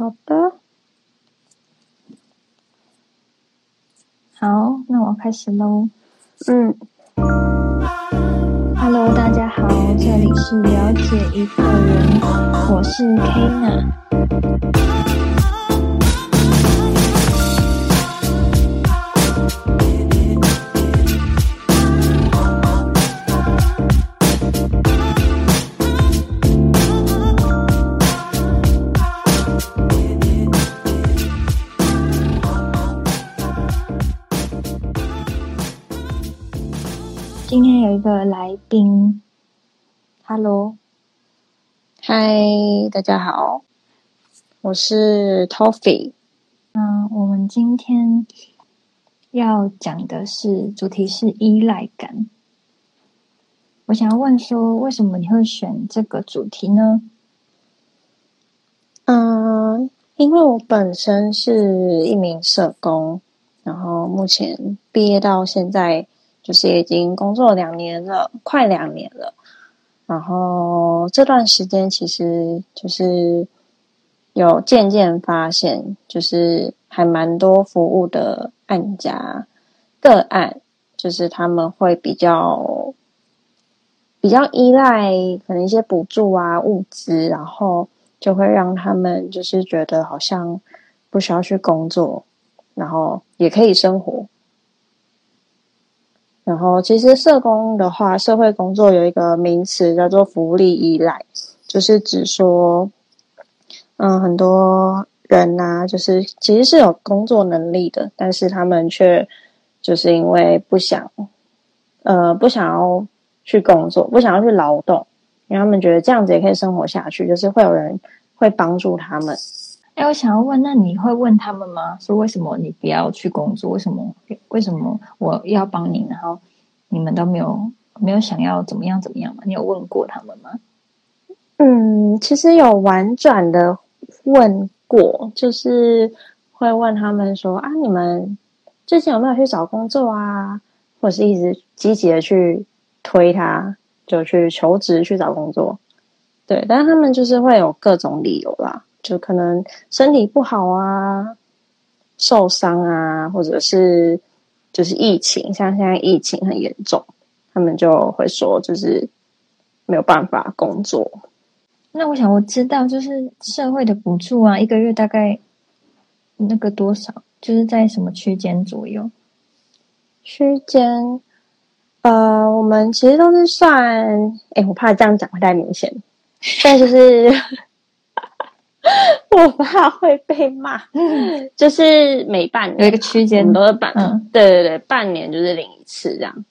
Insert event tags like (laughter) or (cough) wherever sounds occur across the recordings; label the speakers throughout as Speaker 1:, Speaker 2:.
Speaker 1: 好的，
Speaker 2: 好，那我开始喽。
Speaker 1: 嗯
Speaker 2: ，Hello，大家好，这里是了解一个人，我是 Kina。有一个来宾，Hello，
Speaker 1: 嗨，大家好，我是 Toffee。
Speaker 2: 嗯，我们今天要讲的是主题是依赖感。我想要问说，为什么你会选这个主题呢？
Speaker 1: 嗯，因为我本身是一名社工，然后目前毕业到现在。就是已经工作两年了，快两年了。然后这段时间其实就是有渐渐发现，就是还蛮多服务的案家个案，就是他们会比较比较依赖可能一些补助啊物资，然后就会让他们就是觉得好像不需要去工作，然后也可以生活。然后，其实社工的话，社会工作有一个名词叫做福利依赖，就是指说，嗯，很多人呐，就是其实是有工作能力的，但是他们却就是因为不想，呃，不想要去工作，不想要去劳动，因为他们觉得这样子也可以生活下去，就是会有人会帮助他们。
Speaker 2: 哎，我想要问，那你会问他们吗？说为什么你不要去工作？为什么？为什么我要帮你？然后你们都没有没有想要怎么样怎么样吗？你有问过他们吗？
Speaker 1: 嗯，其实有婉转的问过，就是会问他们说啊，你们最近有没有去找工作啊？或者是一直积极的去推他，就去求职去找工作。对，但是他们就是会有各种理由啦。就可能身体不好啊，受伤啊，或者是就是疫情，像现在疫情很严重，他们就会说就是没有办法工作。
Speaker 2: 那我想我知道，就是社会的补助啊，一个月大概那个多少，就是在什么区间左右？
Speaker 1: 区间，呃，我们其实都是算，哎，我怕这样讲会太明显，但就是。(laughs) 我怕会被骂，就是每半年
Speaker 2: 有一个区间，
Speaker 1: 都是半，对对对，半年就是领一次这样。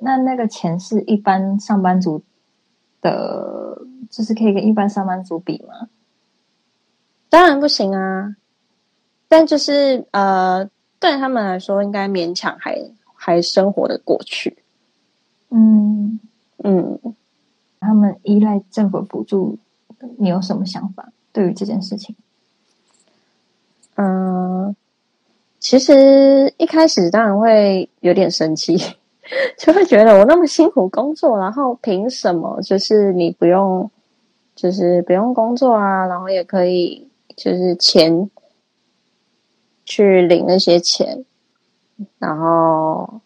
Speaker 2: 那那个钱是一般上班族的，就是可以跟一般上班族比吗？
Speaker 1: 当然不行啊，但就是呃，对他们来说，应该勉强还还生活的过去。
Speaker 2: 嗯嗯，他们依赖政府补助，你有什么想法？对于这件事情，
Speaker 1: 嗯，其实一开始当然会有点生气，(laughs) 就会觉得我那么辛苦工作，然后凭什么就是你不用，就是不用工作啊，然后也可以就是钱去领那些钱，然后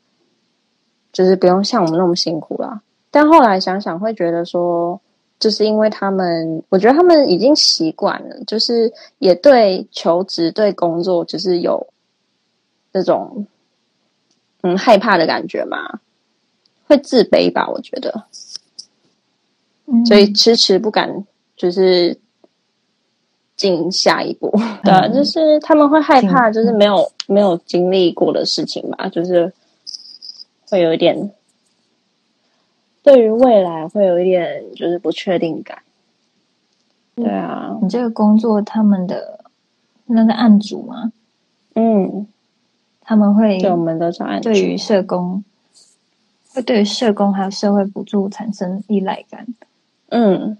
Speaker 1: 就是不用像我们那么辛苦啦。但后来想想，会觉得说。就是因为他们，我觉得他们已经习惯了，就是也对求职、对工作，就是有这种嗯害怕的感觉嘛，会自卑吧？我觉得，所以迟迟不敢就是进下一步。(laughs) 对，就是他们会害怕，就是没有没有经历过的事情吧，就是会有一点。对于未来会有一点就是不确定感，对啊，
Speaker 2: 你这个工作他们的那个案主吗？
Speaker 1: 嗯，
Speaker 2: 他们会
Speaker 1: 对我们的案
Speaker 2: 对于社工会对于社工还有社会补助产生依赖感。
Speaker 1: 嗯，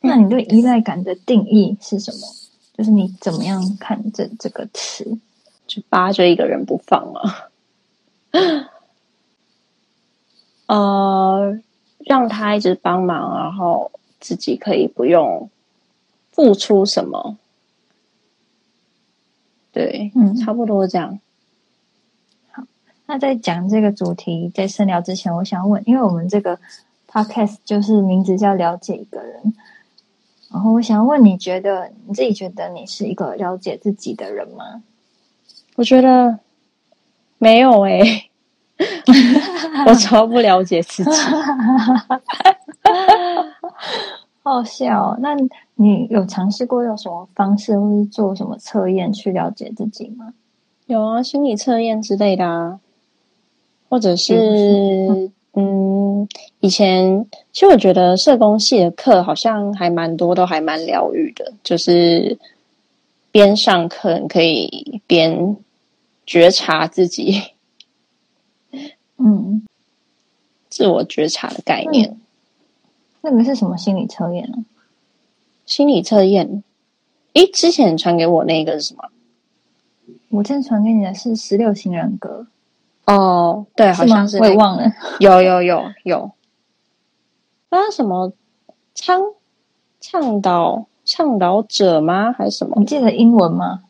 Speaker 2: 那你对依赖感的定义是什么？就是你怎么样看这这个词？
Speaker 1: 就扒着一个人不放吗？(laughs) 呃，让他一直帮忙，然后自己可以不用付出什么。对，
Speaker 2: 嗯
Speaker 1: 差不多这样。
Speaker 2: 好那在讲这个主题在深聊之前，我想问，因为我们这个 podcast 就是名字叫了解一个人，然后我想问，你觉得你自己觉得你是一个了解自己的人吗？
Speaker 1: 我觉得没有诶、(laughs) 我超不了解自己。(laughs)
Speaker 2: 好笑哦、那你有尝试过用什么方式，或是做什么测验去了解自己吗？
Speaker 1: 有啊，心理测验之类的啊，或者是嗯，以前其实我觉得社工系的课好像还蛮多，都还蛮疗愈的，就是边上课你可以边觉察自己，
Speaker 2: 嗯，
Speaker 1: 自我觉察的概念。
Speaker 2: 那个是什么心理测验呢？
Speaker 1: 心理测验，诶，之前传给我那个是什么？
Speaker 2: 我之前传给你的是十六型人格，
Speaker 1: 哦，对，好像是、那个
Speaker 2: 我也忘了。
Speaker 1: 有有有有，那什么倡倡导倡导者吗？还是什么
Speaker 2: 你记得英文吗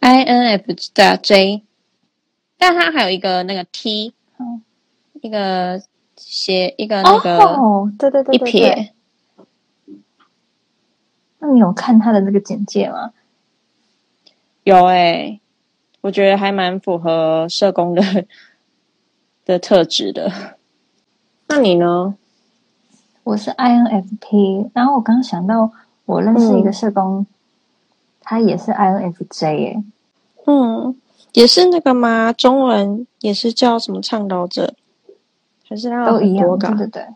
Speaker 1: ？？I N F 的 J，但它还有一个那个 T，
Speaker 2: 嗯
Speaker 1: 一个斜一个那个
Speaker 2: 哦，对对对
Speaker 1: 一
Speaker 2: 对对。
Speaker 1: 撇，
Speaker 2: 那你有看他的那个简介吗？
Speaker 1: 有诶、我觉得还蛮符合社工的的特质的。那你呢？
Speaker 2: 我是 INFP，然后我刚刚想到，我认识一个
Speaker 1: 嗯
Speaker 2: 社工，他也是 INFJ 耶。
Speaker 1: 嗯，也是那个吗？中文也是叫什么倡导者，还是
Speaker 2: 都一样？对对对，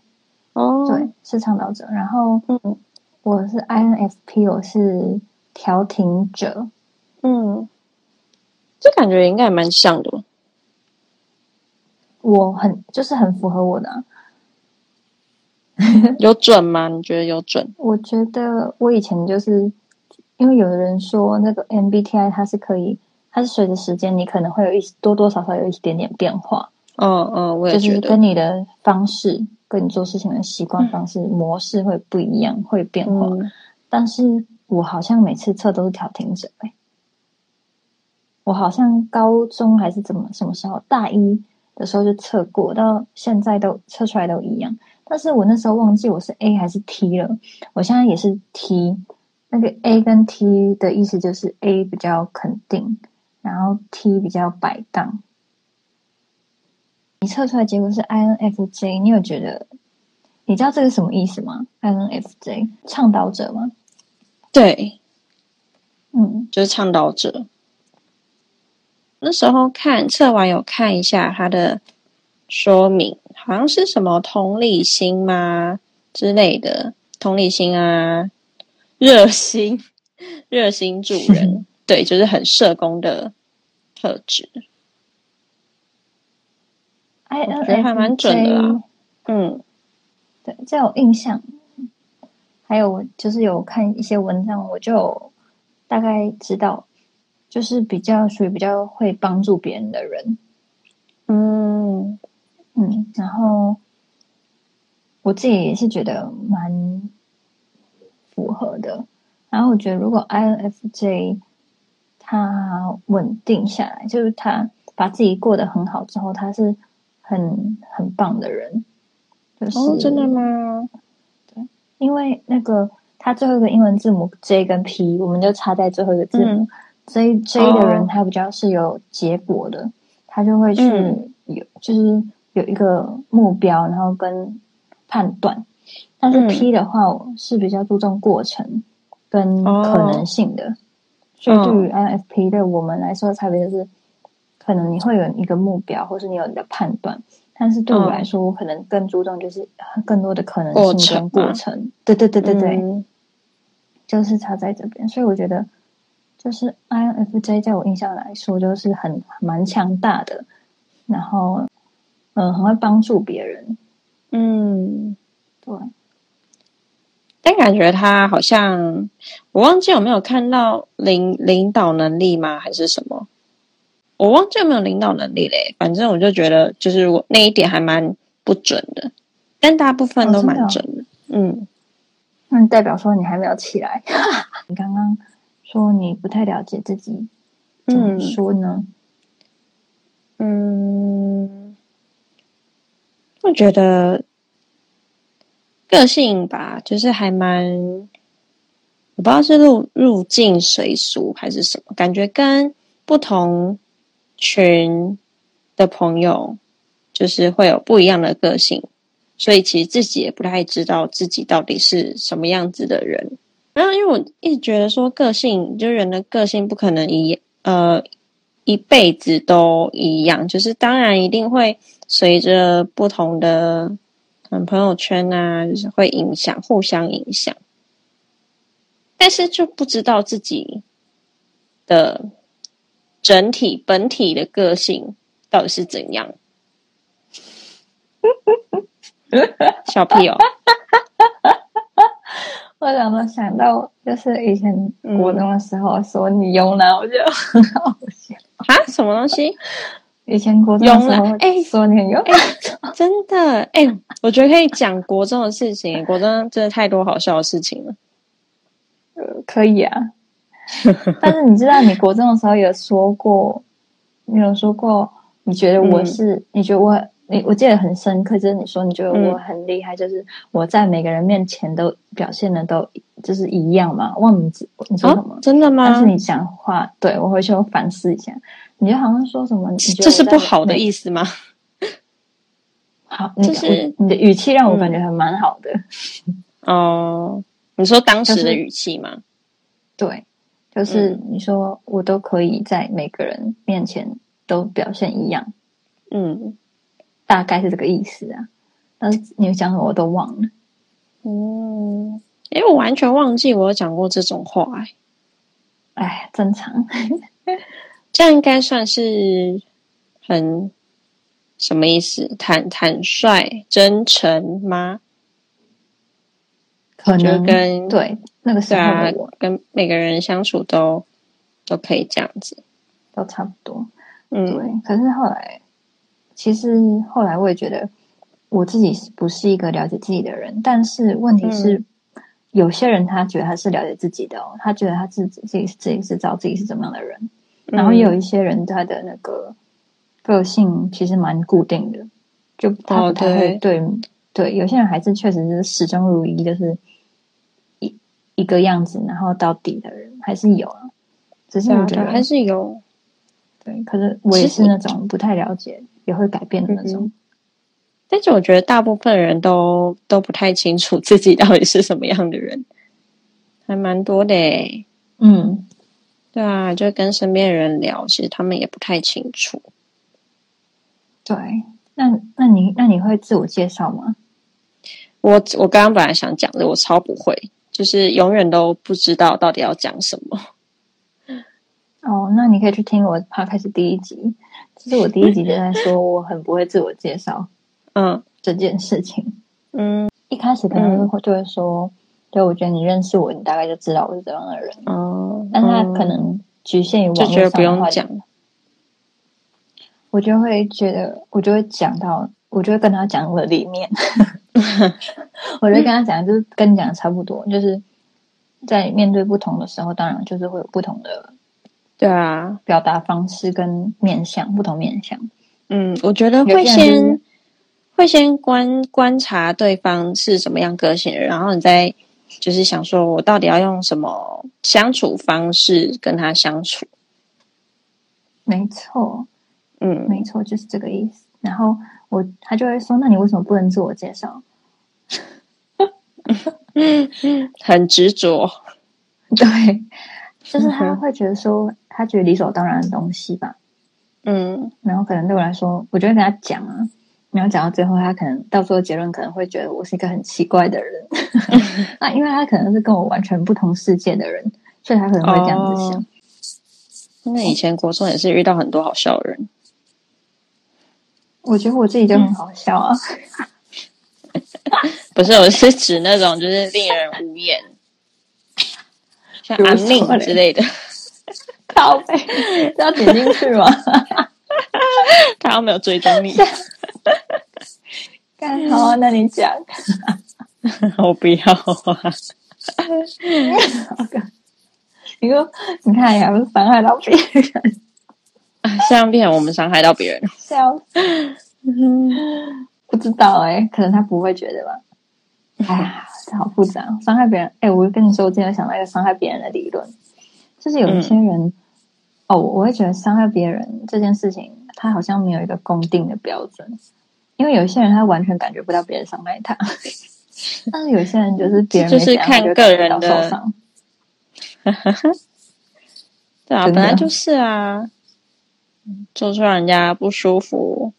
Speaker 1: 哦，
Speaker 2: 对，是倡导者。然后
Speaker 1: 嗯
Speaker 2: 我是 INFP，我是调停者。
Speaker 1: 嗯，这感觉应该也蛮像的。
Speaker 2: 我很就是很符合我的啊、(laughs) (laughs)
Speaker 1: 有准吗？你觉得有准？
Speaker 2: 我觉得我以前就是因为有的人说那个 MBTI 它是可以，它是随着时间你可能会有一多多少少有一点点变化，
Speaker 1: 嗯嗯，我也觉得
Speaker 2: 就是跟。你的方式、跟你做事情的习惯方式、模式会不一样，会变化。
Speaker 1: 嗯
Speaker 2: 但是我好像每次测都是调停者、欸，我好像高中还是怎么什么时候大一的时候就测过，到现在都测出来都一样。但是我那时候忘记我是 A 还是 T 了，我现在也是 T。那个 A 跟 T 的意思就是 A 比较肯定，然后 T 比较摆荡。你测出来结果是 INFJ，你有觉得你知道这个什么意思吗？INFJ 倡导者吗？
Speaker 1: 对，
Speaker 2: 嗯，
Speaker 1: 就是倡导者。那时候看测完有看一下它的说明，好像是什么同理心吗之类的，同理心啊，热心，(laughs) 热心助人，(laughs) 对，就是很社工的特质。我觉得还蛮准的
Speaker 2: INFJ
Speaker 1: 啦嗯
Speaker 2: 对，这有印象。还有我就是有看一些文章，我就大概知道，就是比较属于比较会帮助别人的人，
Speaker 1: 嗯
Speaker 2: 嗯，然后我自己也是觉得蛮符合的。然后我觉得，如果 INFJ 他稳定下来，就是他把自己过得很好之后，他是很很棒的人。就是、
Speaker 1: 哦，真的吗？
Speaker 2: 对因为那个他最后一个英文字母 J 跟 P，我们就插在最后一个字母。
Speaker 1: 嗯
Speaker 2: J J 的人
Speaker 1: 哦
Speaker 2: 他比较是有结果的，他就会去
Speaker 1: 嗯
Speaker 2: 有、就是有一个目标，然后跟判断。但是
Speaker 1: 嗯
Speaker 2: P 的话是比较注重过程跟
Speaker 1: 哦
Speaker 2: 可能性的，所以对于 INFP 对我们来说的差别就是，可能你会有一个目标，或是你有你的判断。但是对我
Speaker 1: 嗯
Speaker 2: 来说，我可能更注重就是更多的可能性跟
Speaker 1: 程
Speaker 2: 过程。对对对对对，
Speaker 1: 嗯
Speaker 2: 就是差在这边，所以我觉得，就是 INFJ 在我印象来说，就是很蛮强大的，然后嗯，很会帮助别人。
Speaker 1: 嗯，
Speaker 2: 对，
Speaker 1: 但感觉他好像，我忘记有没有看到领领导能力吗？还是什么？我忘记有没有领导能力嘞。反正我就觉得，就是我那一点还蛮不准的，但大部分都蛮准的。嗯，
Speaker 2: 那代表说你还没有起来。(laughs) 你刚刚说你不太了解自己，怎么说呢？
Speaker 1: 嗯，我觉得个性吧，就是还蛮，我不知道是入入境随俗还是什么，感觉跟不同群的朋友，就是会有不一样的个性，所以其实自己也不太知道自己到底是什么样子的人。然后，因为我一直觉得说，个性就是人的个性不可能一呃。一辈子都一样，就是当然一定会随着不同的嗯朋友圈啊，就是会影响，互相影响。但是就不知道自己的整体本体的个性到底是怎样。小屁哦！(laughs)
Speaker 2: 我怎么想到，就是以前国中的时候说你慵懒，我觉得很好笑
Speaker 1: 啊！什么东西？
Speaker 2: 以前国中的时候，哎，说你很
Speaker 1: 真的哎，我觉得可以讲国中的事情。(laughs) 国中真的太多好笑的事情了。
Speaker 2: 呃，可以啊。(laughs) 但是你知道，你国中的时候有说过，你有说过，你觉得我是？你觉得我？你我记得很深刻，就是你说你觉得我很厉害，就是我在每个人面前都表现的都就是一样嘛。忘记你说什么？
Speaker 1: 真的吗？
Speaker 2: 但是你讲话，对我回去我反思一下。你就好像说什么？
Speaker 1: 这是不好的意思吗？(laughs)
Speaker 2: 好，就是你的语气让我感觉还蛮好的。(laughs)
Speaker 1: 哦，你说当时的语气吗？
Speaker 2: 对，就是你说我都可以在每个人面前都表现一样。嗯。大概是这个意思啊，但是你讲什么我都忘了。
Speaker 1: 嗯，因为我完全忘记我有讲过这种话。
Speaker 2: 哎，正常，
Speaker 1: 这样应该算是很什么意思？坦坦率、真诚吗？
Speaker 2: 可能
Speaker 1: 跟
Speaker 2: 对那个时候
Speaker 1: 跟每个人相处都都可以这样子，
Speaker 2: 都差不多。嗯，对。可是后来。其实后来我也觉得我自己是不是一个了解自己的人，但是问题是，有些人他觉得他是了解自己的哦，他觉得他自己自己自己是知道自己是怎么样的人，然后也有一些人他的那个个性其实蛮固定的，就他不太会对对，有些人还是确实是始终如一，就是一一个样子，然后到底的人还是有啊，只是我觉得
Speaker 1: 还是有，
Speaker 2: 对，可是我也是那种不太了解。也会改变的那种，
Speaker 1: 但是我觉得大部分人都都不太清楚自己到底是什么样的人，还蛮多的。嗯，对啊，就跟身边的人聊，其实他们也不太清楚。
Speaker 2: 对，那那你那你会自我介绍吗？
Speaker 1: 我我刚刚本来想讲的，我超不会，就是永远都不知道到底要讲什么。(laughs)
Speaker 2: 哦，那你可以去听我怕开始第一集。其实我第一集就在说我很不会自我介绍，嗯，这件事情，嗯，一开始可能会就会说，对我觉得你认识我，你大概就知道我是怎样的人，哦，但他可能局限于网络上
Speaker 1: 不用讲，
Speaker 2: 我就会觉得，我就会讲到，我就会跟他讲我的理念，(laughs) (laughs) 我就跟他讲，就是跟你讲的差不多，就是在面对不同的时候，当然就是会有不同的。
Speaker 1: 对啊，
Speaker 2: 表达方式跟面相不同面相。
Speaker 1: 嗯，我觉得会先会先观观察对方是什么样个性，然后你再就是想说我到底要用什么相处方式跟他相处。
Speaker 2: 没错，嗯，没错，就是这个意思。然后我他就会说：“那你为什么不能自我介绍？” (laughs)
Speaker 1: 很执着，(laughs)
Speaker 2: 对，就是他会觉得说。他觉得理所当然的东西吧，嗯，然后可能对我来说，我就会跟他讲啊，然后讲到最后，他可能到最后结论可能会觉得我是一个很奇怪的人，(laughs) 那因为他可能是跟我完全不同世界的人，所以他可能会这样子想。
Speaker 1: 因为以前国中也是遇到很多好笑的人，
Speaker 2: 我觉得我自己就很好笑啊，(laughs)
Speaker 1: 不是，我是指那种就是令人无言，(laughs) 像阿命之类的。
Speaker 2: 靠背要点进去吗？
Speaker 1: 他又没有追踪你。
Speaker 2: 干好，那你讲。(laughs)
Speaker 1: 我不要啊！(laughs)
Speaker 2: 你说，你看呀，伤害到别人，
Speaker 1: 这样变成我们伤害到别人，
Speaker 2: 笑死。不知道哎、可能他不会觉得吧。哎呀，这好复杂，伤害别人。哎、我跟你说，我今天想到一个伤害别人的理论，就是有一些人，哦，我会觉得伤害别人这件事情，他好像没有一个公定的标准，因为有些人他完全感觉不到别人伤害他，但是有些人就是别人
Speaker 1: 这就是看个人的
Speaker 2: 受伤。(laughs)
Speaker 1: 对啊，本来就是啊，做出让人家不舒服、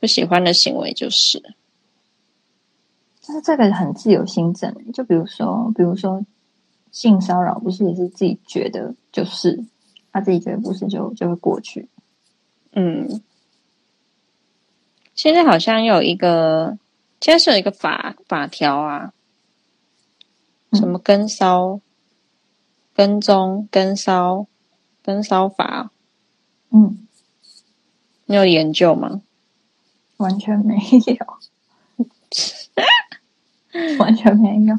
Speaker 1: 不喜欢的行为就是。
Speaker 2: 就是这个很自由心证，就比如说，比如说性骚扰，不是也是自己觉得就是，他自己觉得不是就就会过去。
Speaker 1: 嗯，现在好像有一个，现在是有一个法法条啊，
Speaker 2: 嗯
Speaker 1: 什么跟骚、跟踪、跟骚、跟骚法，
Speaker 2: 嗯，
Speaker 1: 你有研究吗？
Speaker 2: 完全没有，(laughs) 完全没有。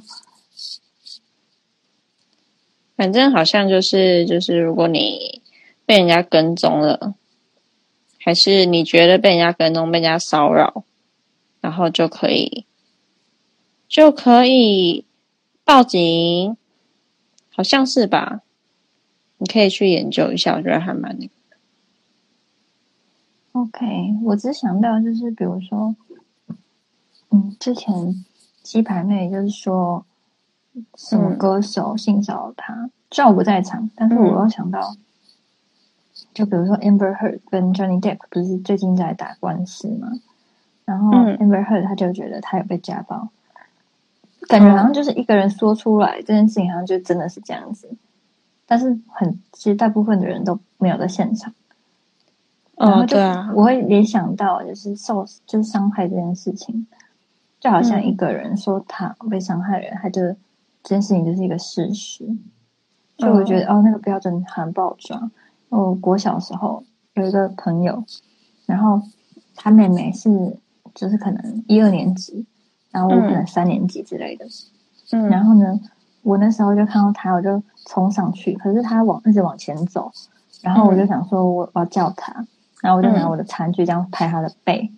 Speaker 1: 反正好像就是就是，如果你被人家跟踪了，还是你觉得被人家跟踪、被人家骚扰，然后就可以就可以报警，好像是吧？你可以去研究一下，我觉得还蛮那个。
Speaker 2: OK，我只想到就是比如说，嗯，之前鸡排妹就是说什么
Speaker 1: 嗯
Speaker 2: 歌手性骚扰她，虽然我不在场，但是我
Speaker 1: 嗯
Speaker 2: 又想到，就比如说 Amber Heard 跟 Johnny Depp 不是最近在打官司吗？然后
Speaker 1: 嗯
Speaker 2: Amber Heard 他就觉得他有被家暴，感觉好像就是一个人说出来、这件事情，好像就真的是这样子，但是很其实大部分的人都没有在现场。然后
Speaker 1: 哦，
Speaker 2: 就
Speaker 1: 对啊，
Speaker 2: 我会联想到就是受就是伤害这件事情，就好像
Speaker 1: 嗯
Speaker 2: 一个人说他被伤害人，他就这件事情就是一个事实。所以我觉得、哦，那个标准很不好抓。我国小时候有一个朋友，然后他妹妹是就是可能一二年级，然后我可能三年级之类的。
Speaker 1: 嗯，
Speaker 2: 然后呢，我那时候就看到他，我就冲上去，可是他往一直往前走，然后我就想说我我要叫他，然后我就拿我的餐具这样拍他的背，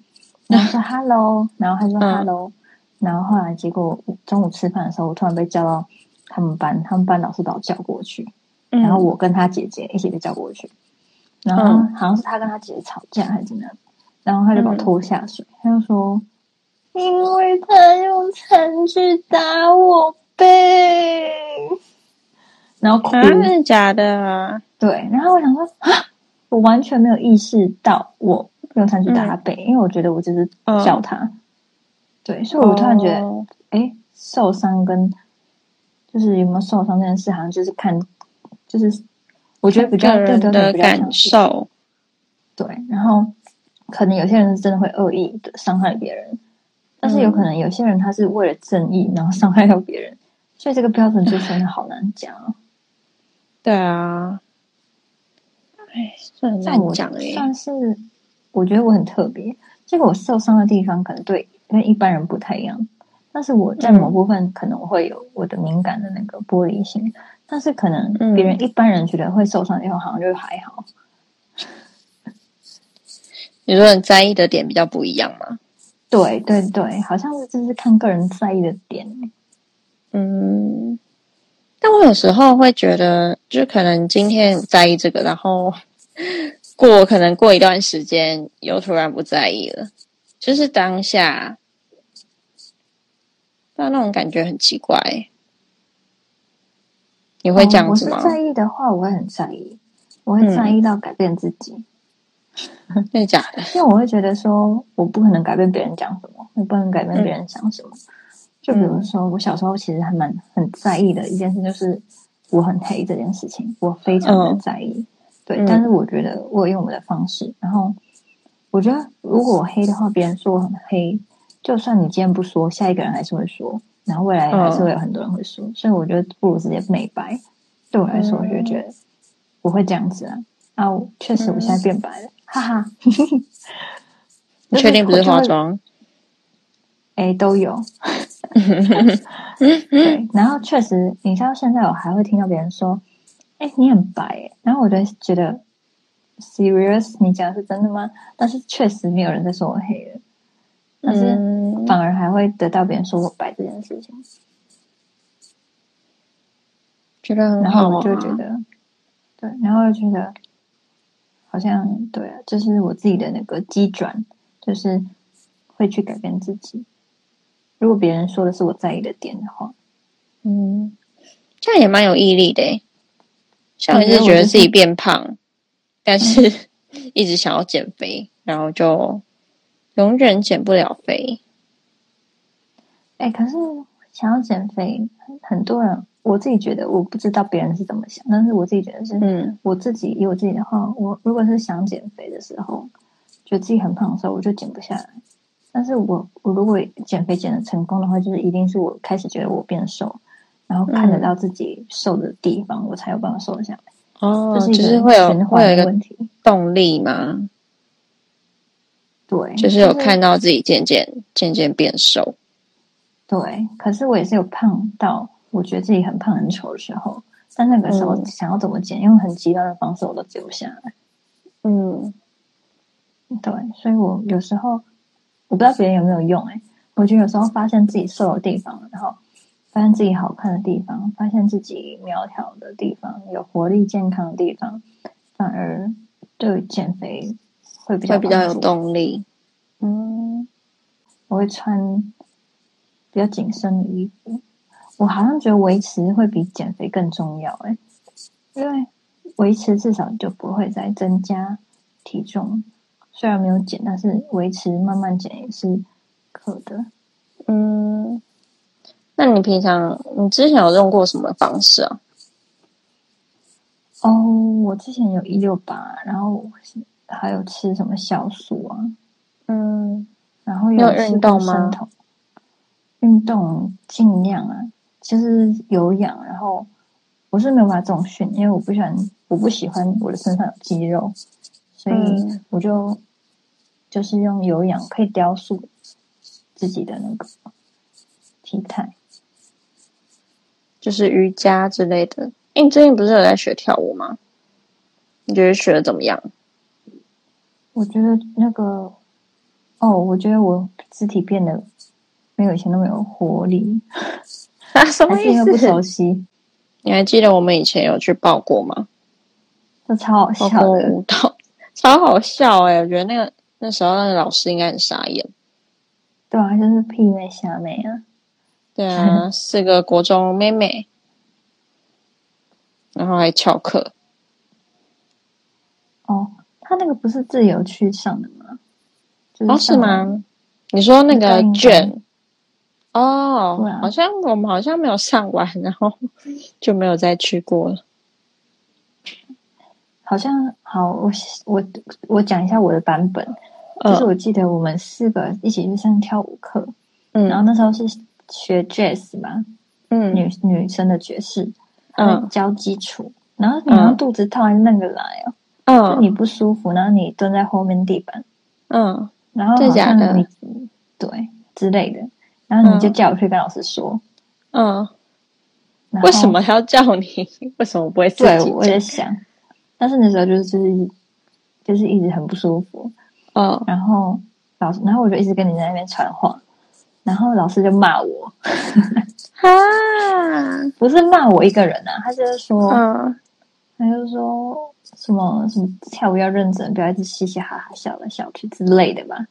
Speaker 2: 然后说 (laughs) hello，然后他说
Speaker 1: 嗯
Speaker 2: hello，、然后后来结果中午吃饭的时候，我突然被叫到他们班，他们班老师把我叫过去，
Speaker 1: 嗯。
Speaker 2: 然后我跟他姐姐一起被叫过去，然后
Speaker 1: 嗯。
Speaker 2: 好像是他跟他姐姐吵架还是怎么样，然后他就把我
Speaker 1: 嗯
Speaker 2: 拖下水，他就说，因为他用餐具打我背，然后哭，
Speaker 1: 啊，真的假的？
Speaker 2: 对，然后我想说啊，我完全没有意识到我用餐具打他背，因为我觉得我只是
Speaker 1: 嗯
Speaker 2: 叫他，对，所以我突然觉得，
Speaker 1: 哦。
Speaker 2: 哎、受伤跟就是有没有受伤这件事，好像就是看，就是我觉得比较
Speaker 1: 人
Speaker 2: 对对对对，然后可能有些人是真的会恶意的伤害别人，但是有可能有些人他是为了正义，然后伤害到别人，所以这个标准就真的好难讲哦。
Speaker 1: 对啊，哎，这很
Speaker 2: 像我
Speaker 1: 难讲诶。
Speaker 2: 算是我觉得我很特别，这个我受伤的地方可能对跟一般人不太一样，但是我在某
Speaker 1: 嗯
Speaker 2: 部分可能我会有我的敏感的那个玻璃心，但是可能
Speaker 1: 嗯
Speaker 2: 别人一般人觉得会受伤以后好像就还好。(laughs)
Speaker 1: 你说你在意的点比较不一样吗？
Speaker 2: 对对对，好像是就是看个人在意的点。
Speaker 1: 嗯，但我有时候会觉得，就可能今天在意这个，然后过可能过一段时间又突然不在意了，就是当下，但那种感觉很奇怪。你会这样子吗？
Speaker 2: 哦我是在意的话，我会很在意，我会在意到改变自己，(laughs)
Speaker 1: 真的假的？
Speaker 2: 因为我会觉得说，我不可能改变别人讲什么，我不能改变别人想什么。就比如说，我小时候其实还蛮很在意的一件事，就是我很黑这件事情，我非常的
Speaker 1: 嗯
Speaker 2: 在意。对，
Speaker 1: 嗯
Speaker 2: 但是我觉得我有用我的方式，然后我觉得如果我黑的话，别人说我很黑，就算你今天不说，下一个人还是会说，然后未来还是会有很多人会说，所以我觉得不如直接美白。对我来说，我就觉得不会这样子啊。啊，我确实我现在变白了，哈哈。(laughs)
Speaker 1: 你确定不是化？妆？
Speaker 2: 哎，都有。(laughs) 对，然后确实，你像现在我还会听到别人说：“哎，你很白。”然后我就觉得，serious，你讲的是真的吗？但是确实没有人在说我黑了，但是反而还会得到别人说我白这件事情，
Speaker 1: 觉得很
Speaker 2: 然
Speaker 1: 好啊。
Speaker 2: 后我就觉得，对，然后又觉得好像对啊，就是我自己的那个机转，就是会去改变自己。如果别人说的是我在意的点的话，
Speaker 1: 嗯，这样也蛮有毅力的欸。像我是
Speaker 2: 我觉得我就是
Speaker 1: 觉得自己变胖，但是 (laughs) 一直想要减肥，然后就永远减不了肥。
Speaker 2: 哎，可是想要减肥，很很多人，我自己觉得，我不知道别人是怎么想，但是我自己觉得是，
Speaker 1: 嗯
Speaker 2: 我自己以我自己的话，我如果是想减肥的时候，觉得自己很胖的时候，我就减不下来。但是我我如果减肥减的成功的话，就是一定是我开始觉得我变瘦，然后看得到自己瘦的地方，我才有办法瘦得下来。
Speaker 1: 哦，就是会有有一个
Speaker 2: 问题。
Speaker 1: 动力嘛，
Speaker 2: 对，
Speaker 1: 就是有看到自己渐渐渐渐变瘦。
Speaker 2: 对，可是我也是有胖到我觉得自己很胖很丑的时候，但那个时候
Speaker 1: 嗯
Speaker 2: 想要怎么减，用很极端的方式我都减不下来。
Speaker 1: 嗯
Speaker 2: 对，所以我有时候我不知道别人有没有用哎、我觉得有时候发现自己瘦的地方，然后发现自己好看的地方，发现自己苗条的地方，有活力健康的地方，反而对减肥会比较
Speaker 1: 会比较有。动力。嗯，
Speaker 2: 我会穿比较紧身的衣服。我好像觉得维持会比减肥更重要哎、因为维持至少就不会再增加体重，虽然没有减，但是维持慢慢减也是可的。
Speaker 1: 嗯，那你平常你之前有用过什么方式啊？
Speaker 2: 哦，我之前有一六八，然后还有吃什么酵素啊，
Speaker 1: 嗯，
Speaker 2: 然后
Speaker 1: 你有运动吗
Speaker 2: 运动尽量啊，就是有氧，然后我是没有办法重训，因为我不喜欢，我不喜欢我的身上有肌肉，所以
Speaker 1: 嗯
Speaker 2: 我就就是用有氧可以雕塑自己的那个体态。
Speaker 1: 就是瑜伽之类的。哎，你最近不是有在学跳舞吗？你觉得学的怎么样？
Speaker 2: 我觉得那个哦，我觉得我肢体变得没有以前那么有活力，
Speaker 1: 啊，什么意
Speaker 2: 还是因为不熟
Speaker 1: 思？
Speaker 2: 悉，
Speaker 1: 你还记得我们以前有去报过吗？
Speaker 2: 就超好笑的。
Speaker 1: 舞蹈，超好笑哎、我觉得那个那时候那个老师应该很傻眼。
Speaker 2: 对啊，就是屁妹虾妹啊。
Speaker 1: 对啊，(laughs) 是个国中妹妹，然后还翘课。
Speaker 2: 哦，他那个不是自由去上的吗？就是
Speaker 1: 哦，是？吗？你说那个卷？哦好像我们好像没有上完，然 (laughs) 后就没有再去过了。
Speaker 2: 好像好，我我我讲一下我的版本，就是
Speaker 1: 嗯
Speaker 2: 我记得我们四个一起去上跳舞课，嗯然后
Speaker 1: 嗯
Speaker 2: 那时候是学 jazz 嘛，
Speaker 1: 嗯
Speaker 2: 女女生的爵士，
Speaker 1: 嗯
Speaker 2: 嗯，教基础，然后你好像肚子痛还是那个来哦，就
Speaker 1: 嗯。
Speaker 2: 你不舒服，然后你蹲在后面地板，
Speaker 1: 嗯，
Speaker 2: 然后好像你对之类的，然后你就
Speaker 1: 嗯。
Speaker 2: 叫我去跟老师说，
Speaker 1: 嗯，为什么要叫你？(laughs) 为什么不会自
Speaker 2: 对，
Speaker 1: 己
Speaker 2: 我也？想，但是那时候就是就是就是一直很不舒服，
Speaker 1: 嗯，
Speaker 2: 然后老师，然后我就一直跟你在那边传话，然后老师就骂我，
Speaker 1: 哈，(laughs)
Speaker 2: 不是骂我一个人啊，他就是说，
Speaker 1: 嗯
Speaker 2: 他就说什么什么跳舞要认真，不要一直嘻嘻哈哈笑来笑去之类的吧。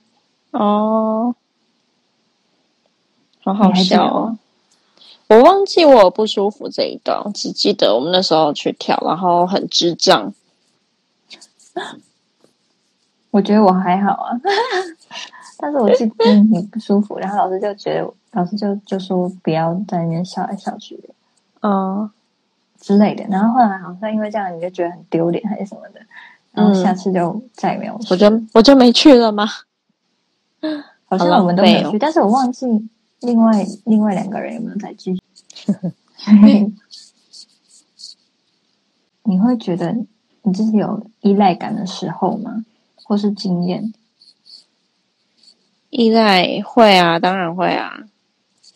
Speaker 1: 哦，好好笑哦。我忘记我有不舒服这一段，我只记得我们那时候去跳，然后很智障。
Speaker 2: 我觉得我还好啊，(laughs) 但是我记得你不舒服，然后老师就觉得，老师就就说不要在那边笑来笑去的
Speaker 1: 嗯
Speaker 2: 之类的。然后后来好像因为这样，你就觉得很丢脸还是什么的，然后下次就再也没有去。
Speaker 1: 我就我就没去了吗？(laughs)
Speaker 2: 好像我们都没有去，但是我忘记另外另外两个人有没有再继续。(laughs) 你会觉得你自己有依赖感的时候吗？或是经验？
Speaker 1: 依赖会啊，当然会啊。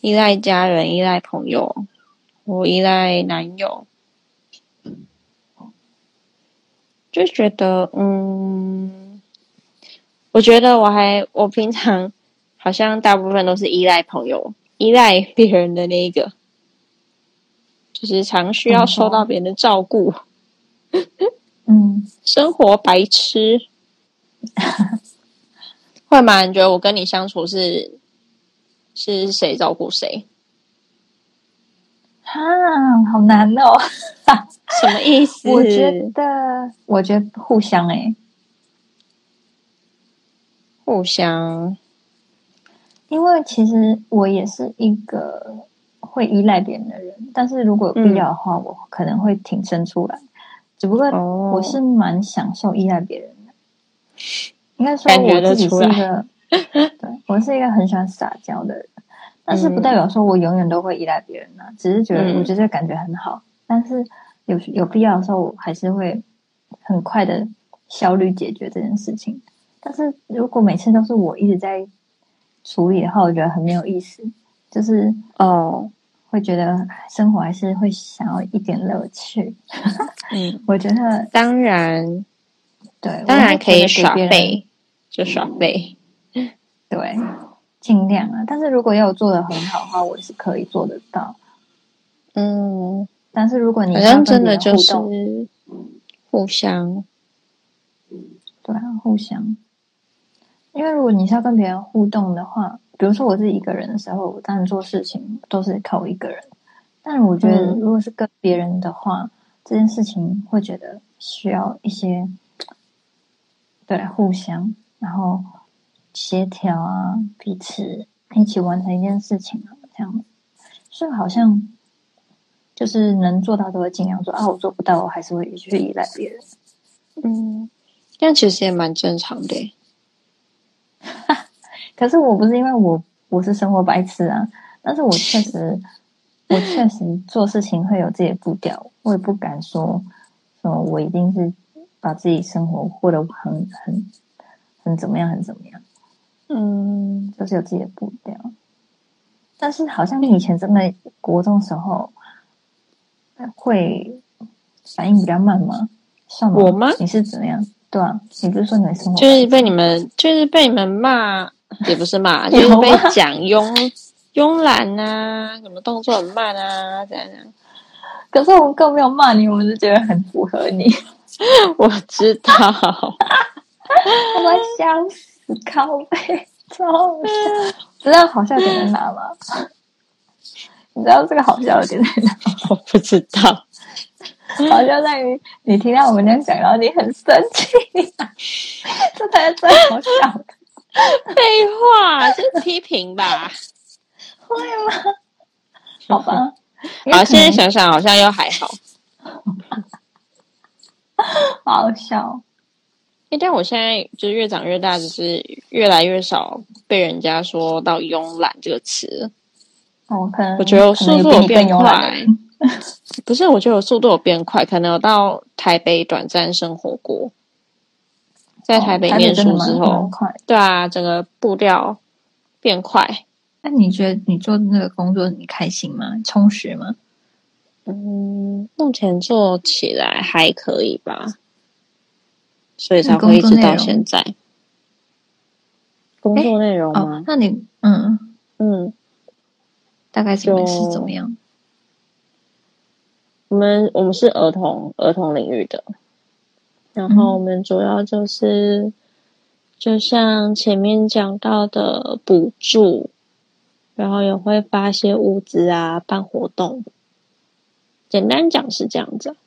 Speaker 1: 依赖家人，依赖朋友，我依赖男友，就觉得，嗯，我觉得我还我平常好像大部分都是依赖朋友，依赖别人的那一个，就是常需要受到别人的照顾，
Speaker 2: 嗯，(laughs)
Speaker 1: 生活白痴。(laughs) 会吗？你觉得我跟你相处是是谁照顾谁？
Speaker 2: 哈，好难哦！(laughs)
Speaker 1: 什么意思？
Speaker 2: 我觉得，我觉得互相哎、
Speaker 1: 互相，
Speaker 2: 因为其实我也是一个会依赖别人的人，但是如果有必要的话，我可能会挺身出来。只不过
Speaker 1: 哦
Speaker 2: 我是蛮享受依赖别人的，应该说我自己是一个，(laughs) 对我是一个很喜欢撒娇的人，但是不代表说我永远都会依赖别人啊，只是觉得
Speaker 1: 嗯
Speaker 2: 我觉得感觉很好，但是有有必要的时候，我还是会很快的效率解决这件事情。但是如果每次都是我一直在处理的话，我觉得很没有意思，就是
Speaker 1: 哦，
Speaker 2: 会觉得生活还是会想要一点乐趣。(laughs)
Speaker 1: 嗯，
Speaker 2: 我觉得
Speaker 1: 当然，
Speaker 2: 对，
Speaker 1: 当然可以耍废，就耍废。
Speaker 2: 对，尽量啊。但是如果要做的很好的话，我是可以做得到。
Speaker 1: 嗯，
Speaker 2: 但是如果你
Speaker 1: 好像真的就是
Speaker 2: 互
Speaker 1: 相，
Speaker 2: 对啊，互相。因为如果你是要跟别人互动的话，比如说我自己一个人的时候，我当然做事情都是靠我一个人。但我觉得，
Speaker 1: 嗯
Speaker 2: 如果是跟别人的话，这件事情会觉得需要一些对互相，然后协调啊，彼此一起完成一件事情啊，这样。所以好像就是能做到都会尽量做啊，我做不到，我还是会去依赖别人。
Speaker 1: 嗯，这样其实也蛮正常的耶。(laughs)
Speaker 2: 可是我不是因为我我是生活白痴啊，但是我确实我确实做事情会有自己的步调，我也不敢说什么我一定是把自己生活过得很很很怎么样很怎么样，
Speaker 1: 嗯，
Speaker 2: 就是有自己的步调。但是好像你以前真的国中时候会反应比较慢吗？
Speaker 1: 我吗
Speaker 2: 你是怎么样？对啊，你不是说你的生活
Speaker 1: 就是被你们，就是被你们骂，也不是骂，(laughs) 就是被讲慵慵懒啊，什么动作很慢啊，怎样怎样。
Speaker 2: 可是我们更没有骂你，我们是觉得很符合你。(laughs)
Speaker 1: 我知道，
Speaker 2: 我快笑死，(laughs) 靠背，超好笑。知道好笑点在哪吗？(laughs) 你知道这个好笑的点在哪？
Speaker 1: 我不知道。
Speaker 2: 好笑在于你听到我们这样讲，然后你很生气，(laughs) 这才是最好笑的，
Speaker 1: 废话，这是批评吧？
Speaker 2: 会吗？好吧，
Speaker 1: 好，现在想想好像又还。好
Speaker 2: 好笑。
Speaker 1: 诶但我现在就是越长越大，就是越来越少被人家说到慵懒这个词。
Speaker 2: 哦，可能
Speaker 1: 我觉得我速度有变快 (laughs) 不是，我觉得我速度有变快，可能有到台北短暂生活过，在台北
Speaker 2: 哦
Speaker 1: 念书之后，
Speaker 2: 蛮快。
Speaker 1: 对啊，整个步调变快。
Speaker 2: 那你觉得你做那个工作你开心吗？充实吗？
Speaker 1: 嗯，目前做起来还可以吧，所以才会一直到现在。工作内容
Speaker 2: 哦
Speaker 1: 吗，？
Speaker 2: 那你嗯，
Speaker 1: 嗯，
Speaker 2: 大概是你们
Speaker 1: 是
Speaker 2: 怎么样？
Speaker 1: 我们我们是儿童儿童领域的，然后我们主要就是，就像前面讲到的补助，然后也会发一些物资啊，办活动。简单讲是这样子。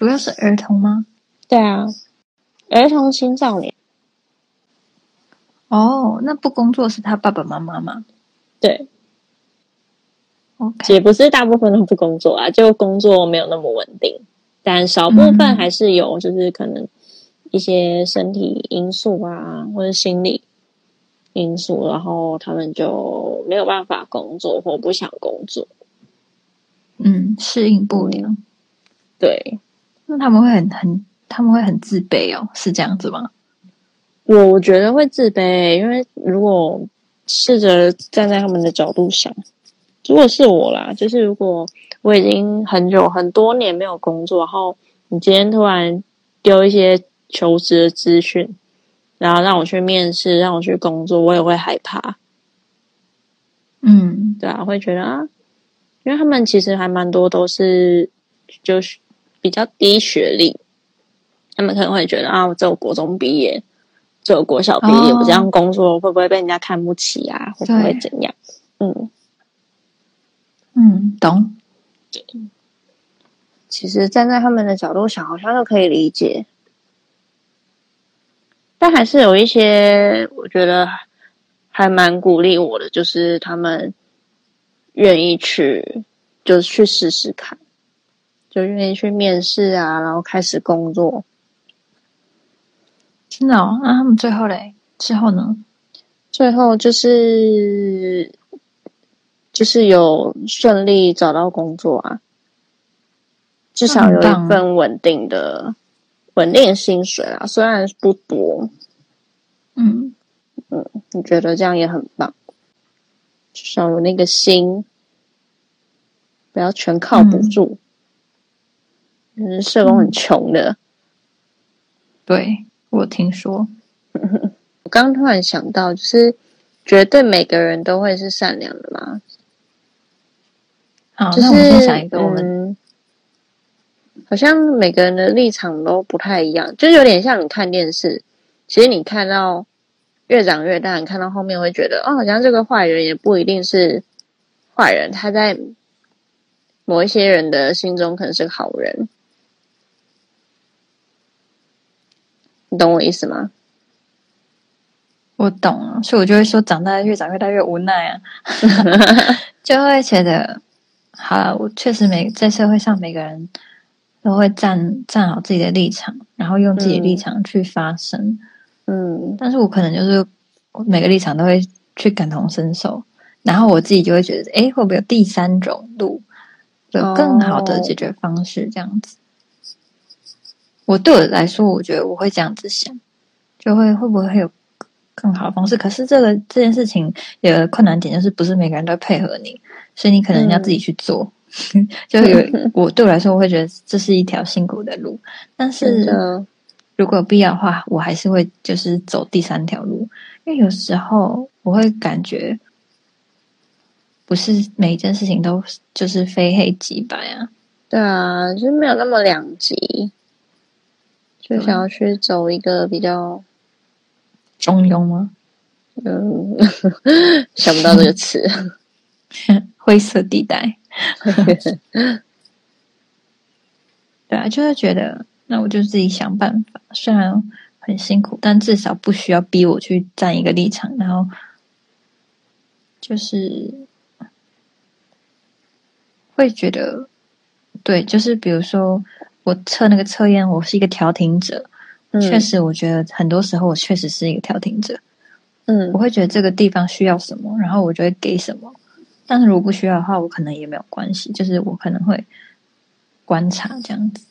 Speaker 2: 主要是儿童吗？
Speaker 1: 对啊，儿童青少年，
Speaker 2: 哦，那不工作是他爸爸妈妈吗？
Speaker 1: 对。也不是大部分都不工作啊，就工作没有那么稳定，但少部分
Speaker 2: 嗯。
Speaker 1: 还是有，就是可能一些身体因素啊，或者心理因素，然后他们就没有办法工作或不想工作。
Speaker 2: 嗯，适应不良，
Speaker 1: 对
Speaker 2: 那他们会很很，他们会很自卑哦，是这样子吗？
Speaker 1: 我，我觉得会自卑，因为如果试着站在他们的角度想，如果是我啦，就是如果我已经很久很多年没有工作，然后你今天突然丢一些求职的资讯，然后让我去面试，让我去工作，我也会害怕。
Speaker 2: 嗯，
Speaker 1: 对啊，会觉得啊，因为他们其实还蛮多都是就是比较低学历，他们可能会觉得啊，我只有国中毕业，只有国小毕业，
Speaker 2: 哦
Speaker 1: 我这样工作会不会被人家看不起啊？会不会怎样？嗯，
Speaker 2: 嗯，懂。
Speaker 1: 其实站在他们的角度想，好像都可以理解，但还是有一些我觉得还蛮鼓励我的，就是他们愿意去，就是去试试看，就愿意去面试啊，然后开始工作。
Speaker 2: 真的哦，那他们最后嘞？之后呢？
Speaker 1: 最后就是就是有顺利找到工作啊，至少有一份稳定的稳定的薪水啊，虽然不多，
Speaker 2: 嗯嗯，
Speaker 1: 你觉得这样也很棒，至少有那个心，不要全靠补助。嗯，社工很穷的。
Speaker 2: 对我听说，(laughs)
Speaker 1: 我刚刚突然想到，就是绝对每个人都会是善良的嘛，
Speaker 2: 好，
Speaker 1: 就是
Speaker 2: 那我们先想一个，我们
Speaker 1: 嗯，好像每个人的立场都不太一样，就有点像你看电视，其实你看到越长越大，你看到后面会觉得，哦，好像这个坏人也不一定是坏人，他在某一些人的心中可能是个好人，你懂我意思吗？
Speaker 2: 我懂啊，所以我就会说，长大越长越大越无奈啊，(laughs) 就会觉得，好了，我确实每在社会上每个人都会站站好自己的立场，然后用自己的立场去发声，
Speaker 1: 嗯
Speaker 2: 但是我可能就是每个立场都会去感同身受，然后我自己就会觉得，诶，会不会有第三种路，有更好的解决方式？这样子，我对我来说，我觉得我会这样子想，就会会不会有更好的方式？可是这个这件事情有个困难点，就是不是每个人都配合你，所以你可能要自己去做。(laughs) 就有我对我来说，我会觉得这是一条辛苦的路，但是如果有必要的话，我还是会就是走第三条路，因为有时候我会感觉，不是每一件事情都就是非黑即白啊。
Speaker 1: 对啊，就是没有那么两极，就想要去走一个比较。
Speaker 2: 中庸吗？
Speaker 1: 嗯，(laughs) 想不到这个词。(laughs)
Speaker 2: 灰色地带。(laughs) 对啊，就是觉得那我就自己想办法，虽然很辛苦，但至少不需要逼我去站一个立场，然后就是会觉得，对，就是比如说我测那个测验，我是一个调停者，
Speaker 1: 嗯
Speaker 2: 确实，我觉得很多时候我确实是一个调停者，
Speaker 1: 嗯
Speaker 2: 我会觉得这个地方需要什么，然后我就会给什么。但是如果不需要的话，我可能也没有关系，就是我可能会观察这样子。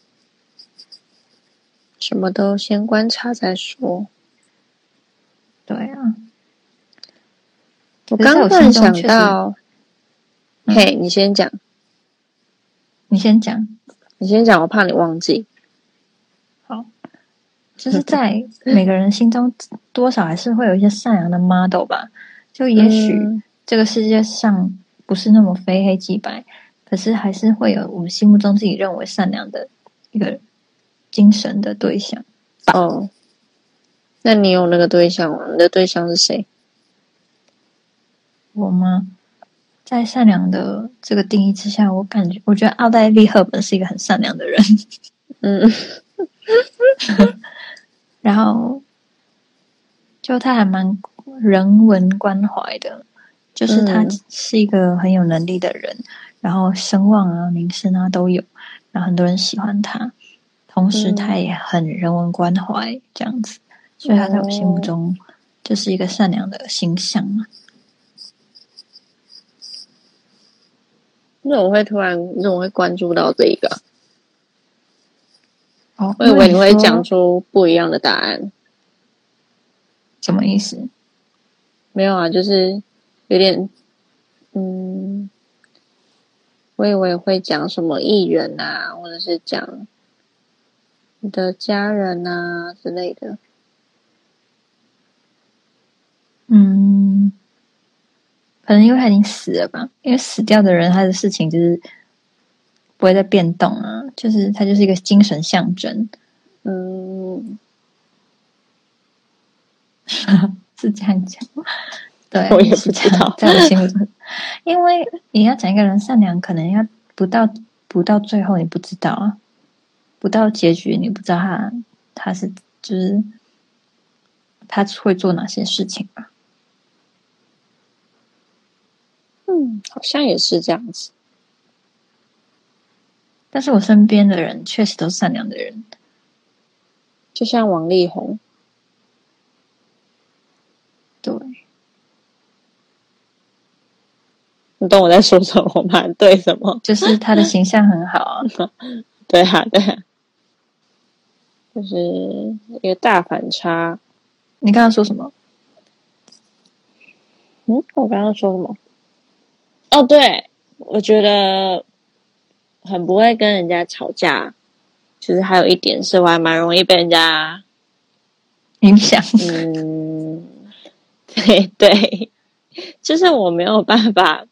Speaker 1: 什么都先观察再说。
Speaker 2: 对啊，
Speaker 1: 我刚突然想到，
Speaker 2: 嗯
Speaker 1: 嘿，你先讲，
Speaker 2: 你先讲。
Speaker 1: 你先讲，我怕你忘记。
Speaker 2: 好，就是在每个人心中，多少还是会有一些善良的 model 吧。(laughs) 就也许
Speaker 1: 嗯
Speaker 2: 这个世界上不是那么非黑即白，可是还是会有我们心目中自己认为善良的一个精神的对象。
Speaker 1: 哦，那你有那个对象吗？你的对象是谁？
Speaker 2: 我吗？在善良的这个定义之下，我感觉我觉得奥黛丽·赫本是一个很善良的人。
Speaker 1: 嗯 (laughs)
Speaker 2: 然后，就他还蛮人文关怀的，就是他
Speaker 1: 嗯
Speaker 2: 是一个很有能力的人，然后声望啊、名声啊都有，然后很多人喜欢他，同时
Speaker 1: 嗯
Speaker 2: 他也很人文关怀这样子，所以他在我心目
Speaker 1: 哦
Speaker 2: 中就是一个善良的形象啊。
Speaker 1: 你怎么会突然？你怎么会关注到这一个？
Speaker 2: 哦，
Speaker 1: 我以为你会讲出不一样的答案。
Speaker 2: 什么意思？
Speaker 1: 没有啊，就是有点，嗯，我以为会讲什么艺人啊，或者是讲你的家人啊之类的。
Speaker 2: 可能因为他已经死了吧，因为死掉的人他的事情就是不会再变动啊，就是他就是一个精神象征。
Speaker 1: 嗯，(laughs)
Speaker 2: 是这样讲吗？(laughs) 对，
Speaker 1: 我也
Speaker 2: 是
Speaker 1: 不知道
Speaker 2: 这样在我心目中，因为你要讲一个人善良，可能要不到不到最后你不知道啊，不到结局你不知道他他是就是他会做哪些事情吧。
Speaker 1: 嗯，好像也是这样子。
Speaker 2: 但是我身边的人确实都是善良的人，
Speaker 1: 就像王力宏，
Speaker 2: 对，
Speaker 1: 你懂我在说什么吗？(laughs) 对什么？
Speaker 2: 就是他的形象很好啊。(laughs)
Speaker 1: 对啊，对啊，就是一个大反差。
Speaker 2: 你刚刚说什么？
Speaker 1: 嗯，我刚刚说什么？哦，对，我觉得很不会跟人家吵架。其实还有一点是，我还蛮容易被人家，(laughs)
Speaker 2: 影响？
Speaker 1: 嗯，对对，就是我没有办法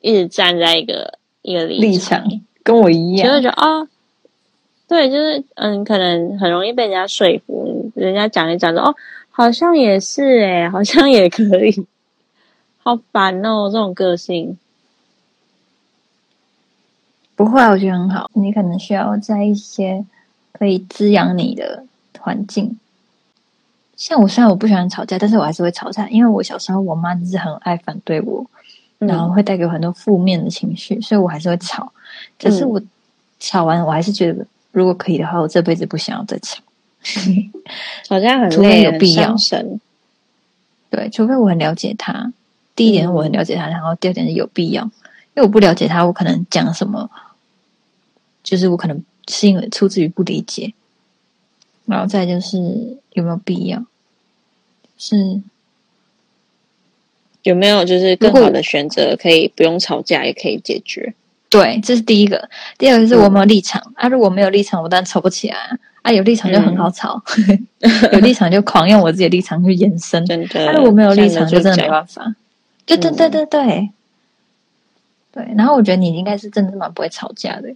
Speaker 1: 一直站在一个一个
Speaker 2: 立
Speaker 1: 场，
Speaker 2: 场跟我一样
Speaker 1: 就会
Speaker 2: 样，
Speaker 1: 觉得啊、对，就是嗯，可能很容易被人家说服，人家讲一讲说哦，好像也是诶，好像也可以，好烦哦，这种个性。
Speaker 2: 不会啊，我觉得很好。你可能需要在一些可以滋养你的环境。像我虽然我不喜欢吵架，但是我还是会吵架，因为我小时候我妈就是很爱反对我，然后
Speaker 1: 嗯
Speaker 2: 会带给我很多负面的情绪，所以我还是会吵。可是我吵完，我还是觉得如果可以的话，我这辈子不想要再吵。(laughs)
Speaker 1: 吵架很
Speaker 2: 除非
Speaker 1: 累，
Speaker 2: 有必要。对，除非我很了解他。第一点我很了解他，然后第二点是有必要，因为我不了解他，我可能讲什么，就是我可能是因为出自于不理解，然后再就是有没有必要，是
Speaker 1: 有没有就是更好的选择，可以不用吵架也可以解决？
Speaker 2: 对，这是第一个。第二个是我有没有立场、啊？如果没有立场，我当然吵不起来啊。啊，有立场就很好吵，(laughs) 有立场就狂用我自己的立场去延伸。
Speaker 1: 真的，
Speaker 2: 啊，如果没有立场，就真的没
Speaker 1: 脚
Speaker 2: 办法。对对对对对，对。然后我觉得你应该是真的蛮不会吵架的。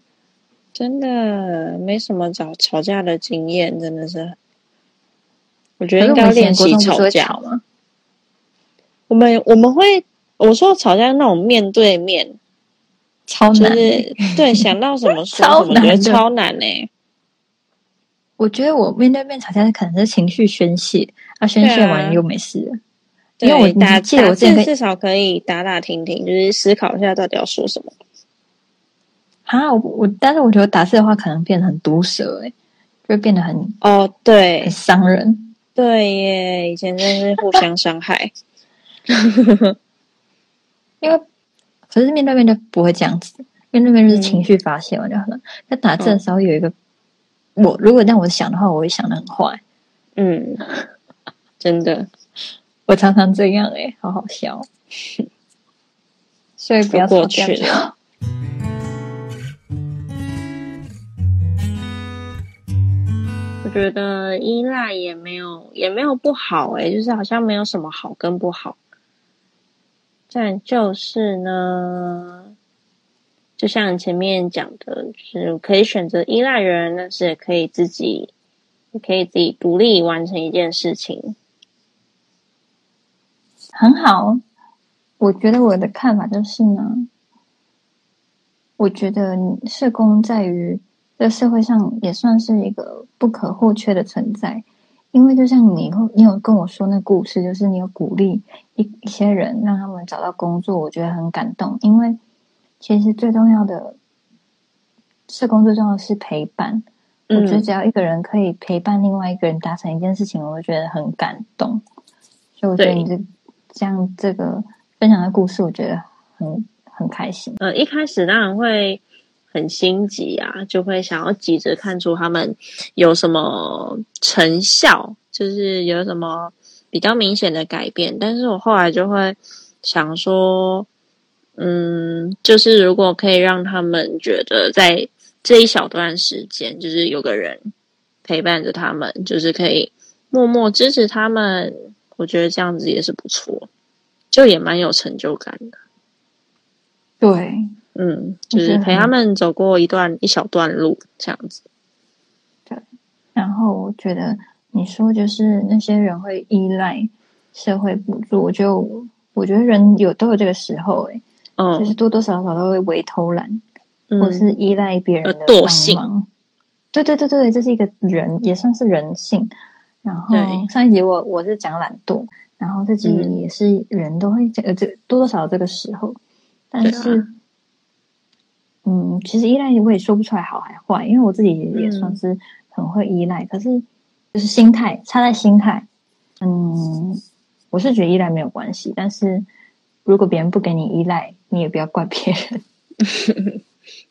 Speaker 1: 真的没什么吵吵架的经验，真的是。我觉得应该练习
Speaker 2: 前国中不是会
Speaker 1: 架。
Speaker 2: 吵吗？
Speaker 1: 我们我们会，我说吵架那种面对面，
Speaker 2: 超难欸、
Speaker 1: 是对想到什么说 (laughs) 什么，觉得超难呢、
Speaker 2: 我觉得我面对面吵架可能是情绪宣泄，啊，宣泄完又没事了。
Speaker 1: 对，
Speaker 2: 因为我
Speaker 1: 打
Speaker 2: 你记得我之前可以
Speaker 1: 字至少可以打打停停，就是思考一下到底要说什么。
Speaker 2: 啊，我我，但是我觉得打字的话，可能变得很毒舌、欸，就会变得很
Speaker 1: 哦，
Speaker 2: 很
Speaker 1: 对
Speaker 2: 伤人。
Speaker 1: 对耶，以前真的是互相伤害。(laughs)
Speaker 2: 因为可是面对面就不会这样子，面对面就是情绪发泄完就好了。那、打字的时候有一个，我如果让我想的话，我会想的很坏。
Speaker 1: 嗯，真的，
Speaker 2: 我常常这样、欸，好好笑。所以不要
Speaker 1: 过去了。(laughs) 我觉得依赖也没有也没有不好诶、就是好像没有什么好跟不好。但就是呢，就像前面讲的，就是可以选择依赖人，但是也可以自己也可以自己独立完成一件事情。
Speaker 2: 很好。我觉得我的看法就是呢，我觉得社工在于这社会上也算是一个不可或缺的存在，因为就像你会，你有跟我说那故事，就是你有鼓励一一些人让他们找到工作，我觉得很感动。因为其实最重要的社工最重要的是陪伴，我觉得
Speaker 1: 嗯
Speaker 2: 只要一个人可以陪伴另外一个人达成一件事情，我会觉得很感动。所以我觉得你这这样这个分享的故事，我觉得很很开心。
Speaker 1: 呃，一开始当然会很心急啊，就会想要急着看出他们有什么成效，就是有什么比较明显的改变。但是我后来就会想说，嗯，就是如果可以让他们觉得在这一小段时间，就是有个人陪伴着他们，就是可以默默支持他们，我觉得这样子也是不错，就也蛮有成就感的。
Speaker 2: 对，
Speaker 1: 嗯，就是陪他们走过一段一小段路，这样子。
Speaker 2: 对，然后我觉得你说就是那些人会依赖社会补助，我就我觉得人有都有这个时候、欸，
Speaker 1: 嗯，
Speaker 2: 就是多多少少都会为偷懒，
Speaker 1: 嗯
Speaker 2: 或是依赖别人的
Speaker 1: 呃惰性。
Speaker 2: 对对对对，这是一个人，也算是人性。然后
Speaker 1: 对
Speaker 2: 上一集我我是讲懒惰，然后这集
Speaker 1: 嗯
Speaker 2: 也是人都会讲呃这多多少少这个时候，但是。嗯，其实依赖我也说不出来好还坏，因为我自己也
Speaker 1: 嗯
Speaker 2: 算是很会依赖，可是就是心态差在心态。嗯，我是觉得依赖没有关系，但是如果别人不给你依赖，你也不要怪别人。(laughs)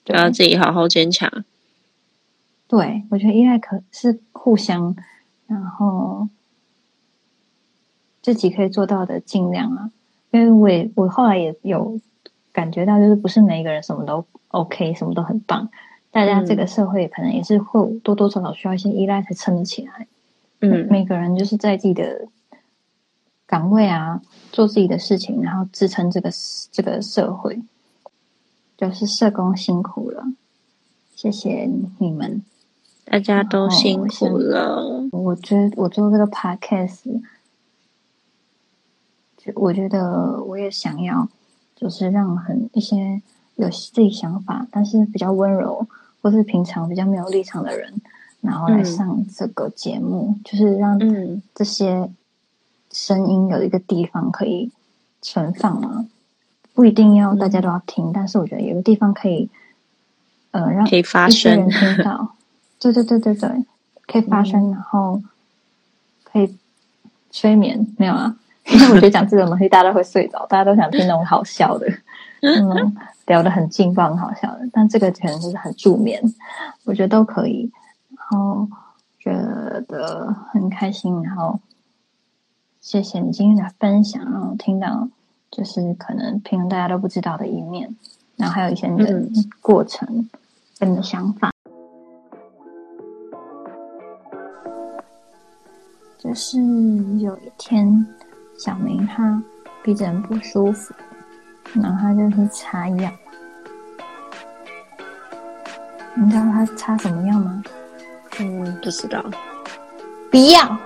Speaker 1: 就要自己好好坚强。
Speaker 2: 对，我觉得依赖可是互相，然后自己可以做到的尽量啊。因为我也我后来也有感觉到，就是不是每一个人什么都 OK，什么都很棒。大家这个社会可能也是会多多少少需要一些依赖才撑得起来。
Speaker 1: 嗯
Speaker 2: 每个人就是在自己的岗位啊，做自己的事情，然后支撑这个这个社会。就是社工辛苦了，谢谢你们。
Speaker 1: 大家都
Speaker 2: 哦
Speaker 1: 辛苦了。
Speaker 2: 我觉得我做这个 podcast，就我觉得我也想要，就是让很一些有自己想法，但是比较温柔，或是平常比较没有立场的人，然后来
Speaker 1: 嗯
Speaker 2: 上这个节目，就是让
Speaker 1: 嗯
Speaker 2: 这些声音有一个地方可以存放嘛。不一定要大家都要听，但是我觉得有个地方可以，呃，让
Speaker 1: 可以发声
Speaker 2: 听到。(laughs) 对对对对对，可以发声，然后可以催眠，没有啊？因为我觉得讲这种东西，大家都会睡着，大家都想听那种好笑的，(laughs) 嗯，聊得很劲爆、很好笑的。但这个可能就是很助眠，我觉得都可以。然后觉得很开心，然后谢谢你今天的分享，然后听到就是可能平常大家都不知道的一面，然后还有一些你的
Speaker 1: 嗯
Speaker 2: 过程跟你的想法。就是有一天，小明他鼻子很不舒服，然后他就去擦药。你知道他擦什么药吗？
Speaker 1: 嗯，不知道
Speaker 2: 不要
Speaker 1: 啊，